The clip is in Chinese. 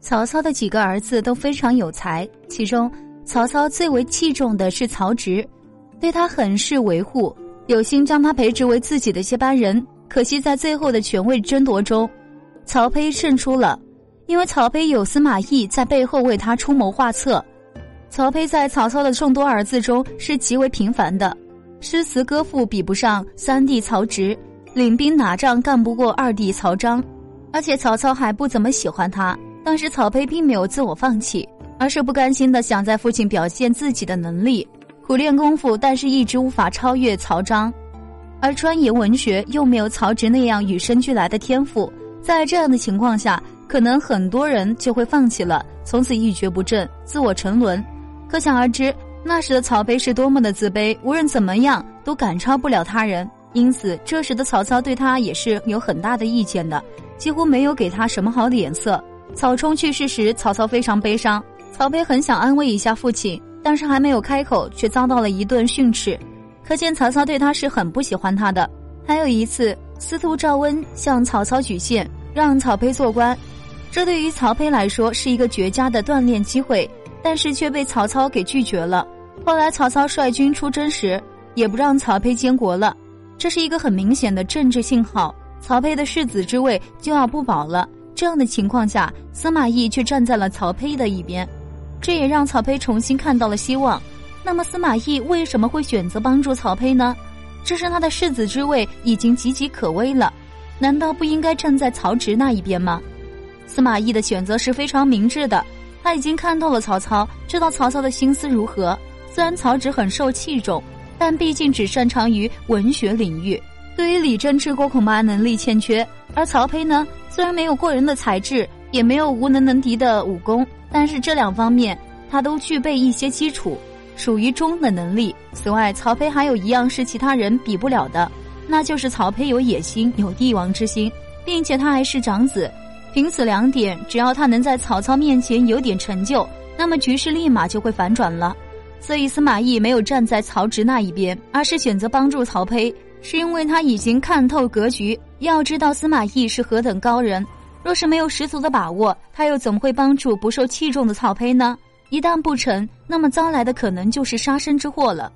曹操的几个儿子都非常有才，其中曹操最为器重的是曹植，对他很是维护，有心将他培植为自己的接班人。可惜在最后的权位争夺中，曹丕胜出了，因为曹丕有司马懿在背后为他出谋划策。曹丕在曹操的众多儿子中是极为平凡的，诗词歌赋比不上三弟曹植，领兵打仗干不过二弟曹彰，而且曹操还不怎么喜欢他。但是曹丕并没有自我放弃，而是不甘心的想在父亲表现自己的能力，苦练功夫，但是一直无法超越曹彰，而专研文学又没有曹植那样与生俱来的天赋，在这样的情况下，可能很多人就会放弃了，从此一蹶不振，自我沉沦。可想而知，那时的曹丕是多么的自卑，无论怎么样都赶超不了他人，因此这时的曹操对他也是有很大的意见的，几乎没有给他什么好脸色。曹冲去世时，曹操非常悲伤。曹丕很想安慰一下父亲，但是还没有开口，却遭到了一顿训斥。可见曹操对他是很不喜欢他的。还有一次，司徒赵温向曹操举荐，让曹丕做官，这对于曹丕来说是一个绝佳的锻炼机会，但是却被曹操给拒绝了。后来曹操率军出征时，也不让曹丕监国了，这是一个很明显的政治信号，曹丕的世子之位就要不保了。这样的情况下，司马懿却站在了曹丕的一边，这也让曹丕重新看到了希望。那么，司马懿为什么会选择帮助曹丕呢？这是他的世子之位已经岌岌可危了，难道不应该站在曹植那一边吗？司马懿的选择是非常明智的，他已经看透了曹操，知道曹操的心思如何。虽然曹植很受器重，但毕竟只擅长于文学领域。对于理政治国恐怕能力欠缺，而曹丕呢，虽然没有过人的才智，也没有无能能敌的武功，但是这两方面他都具备一些基础，属于中等能力。此外，曹丕还有一样是其他人比不了的，那就是曹丕有野心，有帝王之心，并且他还是长子。凭此两点，只要他能在曹操面前有点成就，那么局势立马就会反转了。所以司马懿没有站在曹植那一边，而是选择帮助曹丕。是因为他已经看透格局，要知道司马懿是何等高人。若是没有十足的把握，他又怎么会帮助不受器重的曹丕呢？一旦不成，那么遭来的可能就是杀身之祸了。